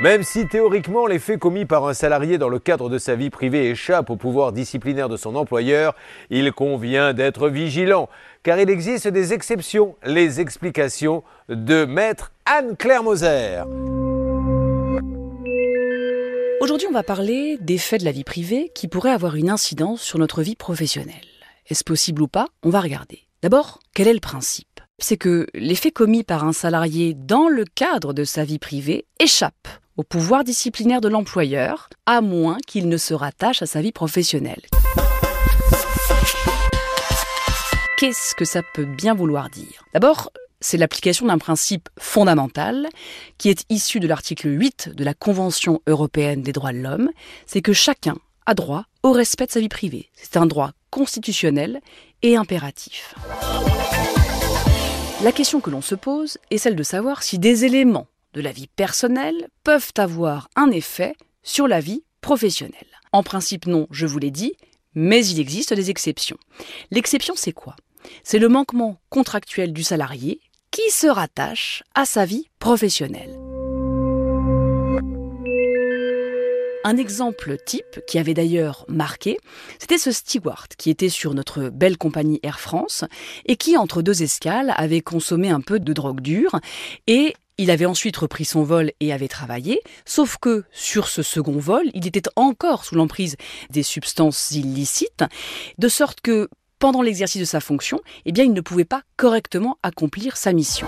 Même si théoriquement les faits commis par un salarié dans le cadre de sa vie privée échappent au pouvoir disciplinaire de son employeur, il convient d'être vigilant, car il existe des exceptions, les explications de maître Anne-Claire Moser. Aujourd'hui, on va parler des faits de la vie privée qui pourraient avoir une incidence sur notre vie professionnelle. Est-ce possible ou pas? On va regarder. D'abord, quel est le principe? C'est que les faits commis par un salarié dans le cadre de sa vie privée échappent au pouvoir disciplinaire de l'employeur, à moins qu'il ne se rattache à sa vie professionnelle. Qu'est-ce que ça peut bien vouloir dire? D'abord, c'est l'application d'un principe fondamental qui est issu de l'article 8 de la Convention européenne des droits de l'homme, c'est que chacun a droit au respect de sa vie privée. C'est un droit constitutionnel et impératif. La question que l'on se pose est celle de savoir si des éléments de la vie personnelle peuvent avoir un effet sur la vie professionnelle. En principe non, je vous l'ai dit, mais il existe des exceptions. L'exception c'est quoi? C'est le manquement contractuel du salarié qui se rattache à sa vie professionnelle. Un exemple type, qui avait d'ailleurs marqué, c'était ce steward qui était sur notre belle compagnie Air France et qui, entre deux escales, avait consommé un peu de drogue dure et il avait ensuite repris son vol et avait travaillé, sauf que sur ce second vol, il était encore sous l'emprise des substances illicites, de sorte que pendant l'exercice de sa fonction, eh bien, il ne pouvait pas correctement accomplir sa mission.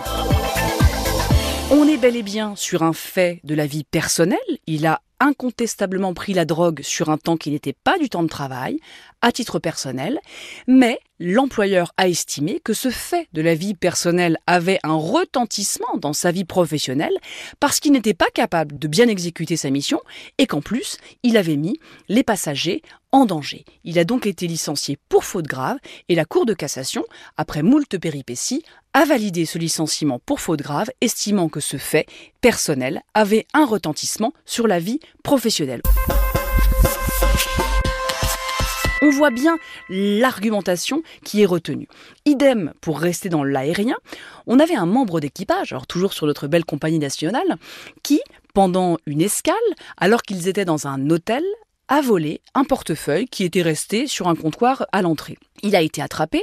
On est bel et bien sur un fait de la vie personnelle. Il a incontestablement pris la drogue sur un temps qui n'était pas du temps de travail, à titre personnel, mais l'employeur a estimé que ce fait de la vie personnelle avait un retentissement dans sa vie professionnelle parce qu'il n'était pas capable de bien exécuter sa mission et qu'en plus, il avait mis les passagers en danger. Il a donc été licencié pour faute grave et la Cour de cassation, après moult péripéties, a validé ce licenciement pour faute grave, estimant que ce fait personnel avait un retentissement sur la vie professionnelle. On voit bien l'argumentation qui est retenue. Idem pour rester dans l'aérien, on avait un membre d'équipage, alors toujours sur notre belle compagnie nationale, qui, pendant une escale, alors qu'ils étaient dans un hôtel, a volé un portefeuille qui était resté sur un comptoir à l'entrée. Il a été attrapé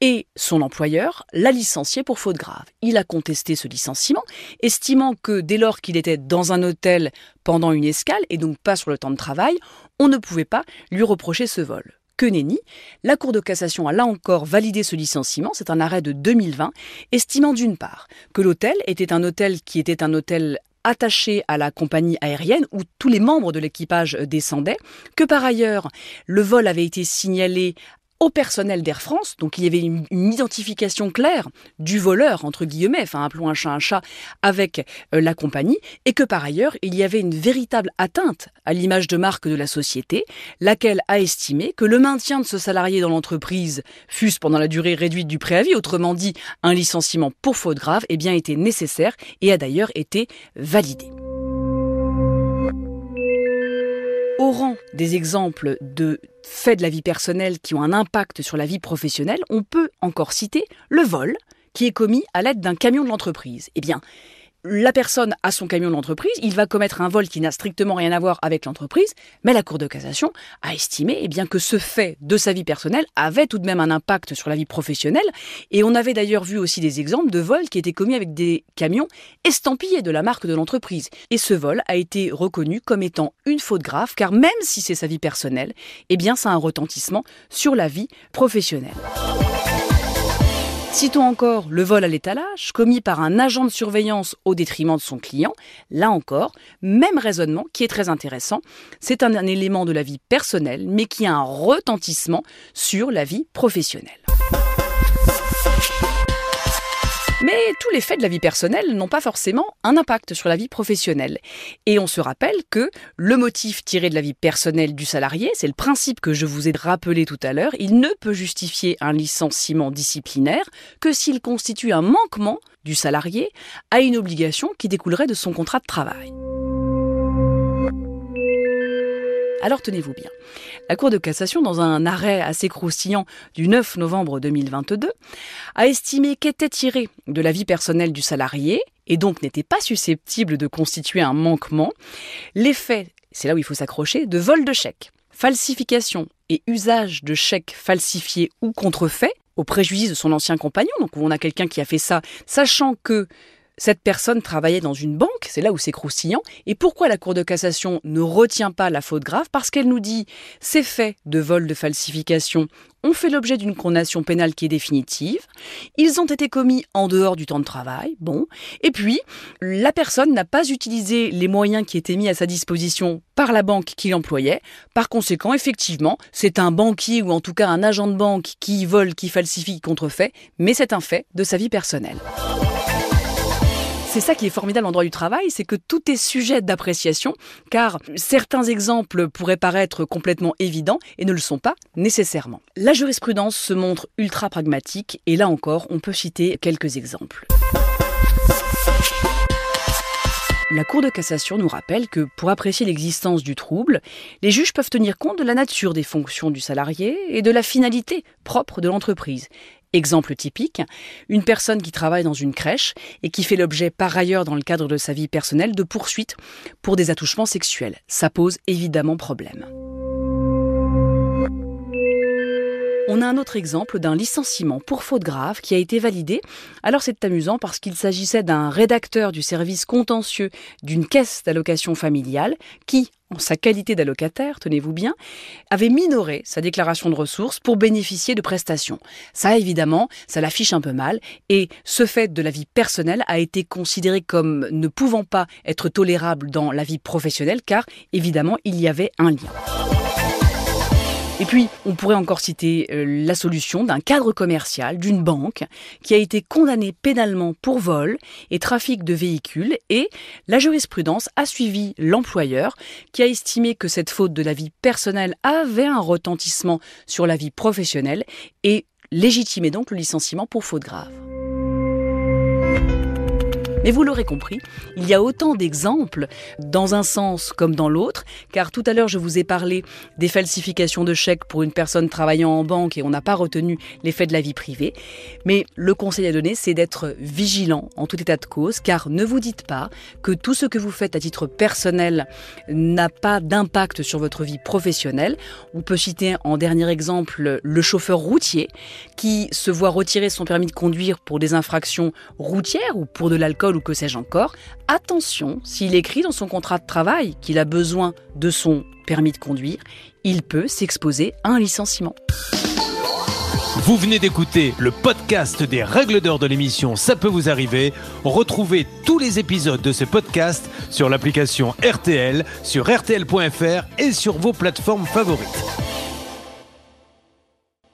et son employeur l'a licencié pour faute grave. Il a contesté ce licenciement, estimant que dès lors qu'il était dans un hôtel pendant une escale et donc pas sur le temps de travail, on ne pouvait pas lui reprocher ce vol. Que nenni, la Cour de cassation a là encore validé ce licenciement, c'est un arrêt de 2020, estimant d'une part que l'hôtel était un hôtel qui était un hôtel attaché à la compagnie aérienne où tous les membres de l'équipage descendaient, que par ailleurs le vol avait été signalé au personnel d'Air France, donc il y avait une, identification claire du voleur, entre guillemets, enfin appelons un chat un chat, avec euh, la compagnie, et que par ailleurs il y avait une véritable atteinte à l'image de marque de la société, laquelle a estimé que le maintien de ce salarié dans l'entreprise, fût-ce pendant la durée réduite du préavis, autrement dit un licenciement pour faute grave, eh bien était nécessaire et a d'ailleurs été validé. Au rang des exemples de faits de la vie personnelle qui ont un impact sur la vie professionnelle, on peut encore citer le vol qui est commis à l'aide d'un camion de l'entreprise. Eh bien, la personne a son camion d'entreprise, il va commettre un vol qui n'a strictement rien à voir avec l'entreprise, mais la Cour de cassation a estimé eh bien, que ce fait de sa vie personnelle avait tout de même un impact sur la vie professionnelle. Et on avait d'ailleurs vu aussi des exemples de vols qui étaient commis avec des camions estampillés de la marque de l'entreprise. Et ce vol a été reconnu comme étant une faute grave, car même si c'est sa vie personnelle, eh bien, ça a un retentissement sur la vie professionnelle. Citons encore le vol à l'étalage, commis par un agent de surveillance au détriment de son client. Là encore, même raisonnement qui est très intéressant. C'est un, élément de la vie personnelle, mais qui a un retentissement sur la vie professionnelle. Mais tous les faits de la vie personnelle n'ont pas forcément un impact sur la vie professionnelle. Et on se rappelle que le motif tiré de la vie personnelle du salarié, c'est le principe que je vous ai rappelé tout à l'heure, il ne peut justifier un licenciement disciplinaire que s'il constitue un manquement du salarié à une obligation qui découlerait de son contrat de travail. Alors tenez-vous bien. La Cour de cassation, dans un arrêt assez croustillant du 9 novembre 2022, a estimé qu'était tiré de la vie personnelle du salarié, et donc n'était pas susceptible de constituer un manquement, l'effet, c'est là où il faut s'accrocher, de vol de chèques, falsification et usage de chèques falsifiés ou contrefaits au préjudice de son ancien compagnon. Donc on a quelqu'un qui a fait ça, sachant que cette personne travaillait dans une banque, c'est là où c'est croustillant. Et pourquoi la Cour de cassation ne retient pas la faute grave? Parce qu'elle nous dit ces faits de vol, de falsification ont fait l'objet d'une condamnation pénale qui est définitive. Ils ont été commis en dehors du temps de travail. Bon. Et puis, la personne n'a pas utilisé les moyens qui étaient mis à sa disposition par la banque qui l'employait. Par conséquent, effectivement, c'est un banquier ou en tout cas un agent de banque qui vole, qui falsifie, qui contrefait, mais c'est un fait de sa vie personnelle. C'est ça qui est formidable en droit du travail, c'est que tout est sujet d'appréciation, car certains exemples pourraient paraître complètement évidents et ne le sont pas nécessairement. La jurisprudence se montre ultra pragmatique, et là encore, on peut citer quelques exemples. La Cour de cassation nous rappelle que pour apprécier l'existence du trouble, les juges peuvent tenir compte de la nature des fonctions du salarié et de la finalité propre de l'entreprise. Exemple typique, une personne qui travaille dans une crèche et qui fait l'objet par ailleurs dans le cadre de sa vie personnelle de poursuites pour des attouchements sexuels. Ça pose évidemment problème. On a un autre exemple d'un licenciement pour faute grave qui a été validé. Alors c'est amusant parce qu'il s'agissait d'un rédacteur du service contentieux d'une caisse d'allocation familiale qui, en sa qualité d'allocataire, tenez-vous bien, avait minoré sa déclaration de ressources pour bénéficier de prestations. Ça, évidemment, ça l'affiche un peu mal, et ce fait de la vie personnelle a été considéré comme ne pouvant pas être tolérable dans la vie professionnelle, car, évidemment, il y avait un lien. Et puis, on pourrait encore citer euh, la solution d'un cadre commercial, d'une banque, qui a été condamné pénalement pour vol et trafic de véhicules, et la jurisprudence a suivi l'employeur, qui a estimé que cette faute de la vie personnelle avait un retentissement sur la vie professionnelle, et légitimé donc le licenciement pour faute grave. Mais vous l'aurez compris, il y a autant d'exemples dans un sens comme dans l'autre, car tout à l'heure je vous ai parlé des falsifications de chèques pour une personne travaillant en banque et on n'a pas retenu l'effet de la vie privée. Mais le conseil à donner, c'est d'être vigilant en tout état de cause, car ne vous dites pas que tout ce que vous faites à titre personnel n'a pas d'impact sur votre vie professionnelle. On peut citer en dernier exemple le chauffeur routier qui se voit retirer son permis de conduire pour des infractions routières ou pour de l'alcool que sais-je encore, attention, s'il écrit dans son contrat de travail qu'il a besoin de son permis de conduire, il peut s'exposer à un licenciement. Vous venez d'écouter le podcast des règles d'or de l'émission Ça peut vous arriver. Retrouvez tous les épisodes de ce podcast sur l'application RTL, sur rtl.fr et sur vos plateformes favorites.